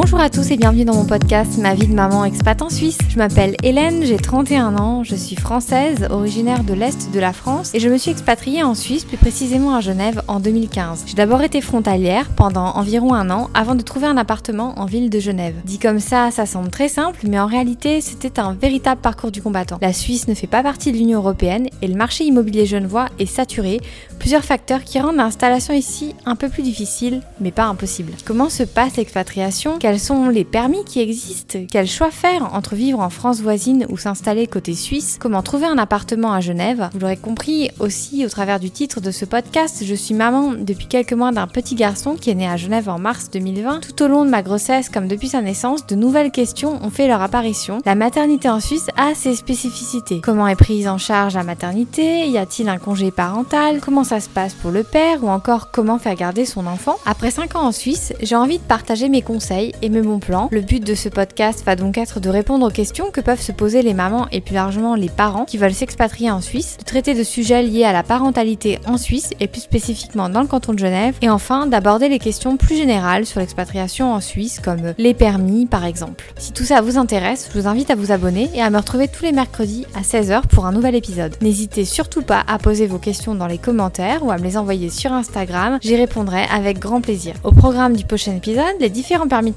Bonjour à tous et bienvenue dans mon podcast Ma vie de maman expat en Suisse. Je m'appelle Hélène, j'ai 31 ans, je suis française, originaire de l'Est de la France et je me suis expatriée en Suisse, plus précisément à Genève en 2015. J'ai d'abord été frontalière pendant environ un an avant de trouver un appartement en ville de Genève. Dit comme ça, ça semble très simple, mais en réalité c'était un véritable parcours du combattant. La Suisse ne fait pas partie de l'Union Européenne et le marché immobilier genevois est saturé, plusieurs facteurs qui rendent l'installation ici un peu plus difficile, mais pas impossible. Comment se passe l'expatriation? Quels sont les permis qui existent, quel choix faire entre vivre en France voisine ou s'installer côté suisse, comment trouver un appartement à Genève. Vous l'aurez compris aussi au travers du titre de ce podcast, je suis maman depuis quelques mois d'un petit garçon qui est né à Genève en mars 2020. Tout au long de ma grossesse comme depuis sa naissance, de nouvelles questions ont fait leur apparition. La maternité en Suisse a ses spécificités. Comment est prise en charge la maternité? Y a-t-il un congé parental? Comment ça se passe pour le père? Ou encore comment faire garder son enfant? Après 5 ans en Suisse, j'ai envie de partager mes conseils et mes bons plans. Le but de ce podcast va donc être de répondre aux questions que peuvent se poser les mamans et plus largement les parents qui veulent s'expatrier en Suisse, de traiter de sujets liés à la parentalité en Suisse et plus spécifiquement dans le canton de Genève, et enfin d'aborder les questions plus générales sur l'expatriation en Suisse comme les permis par exemple. Si tout ça vous intéresse, je vous invite à vous abonner et à me retrouver tous les mercredis à 16h pour un nouvel épisode. N'hésitez surtout pas à poser vos questions dans les commentaires ou à me les envoyer sur Instagram, j'y répondrai avec grand plaisir. Au programme du prochain épisode, les différents permis de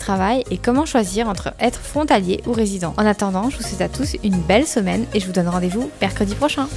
et comment choisir entre être frontalier ou résident. En attendant, je vous souhaite à tous une belle semaine et je vous donne rendez-vous mercredi prochain.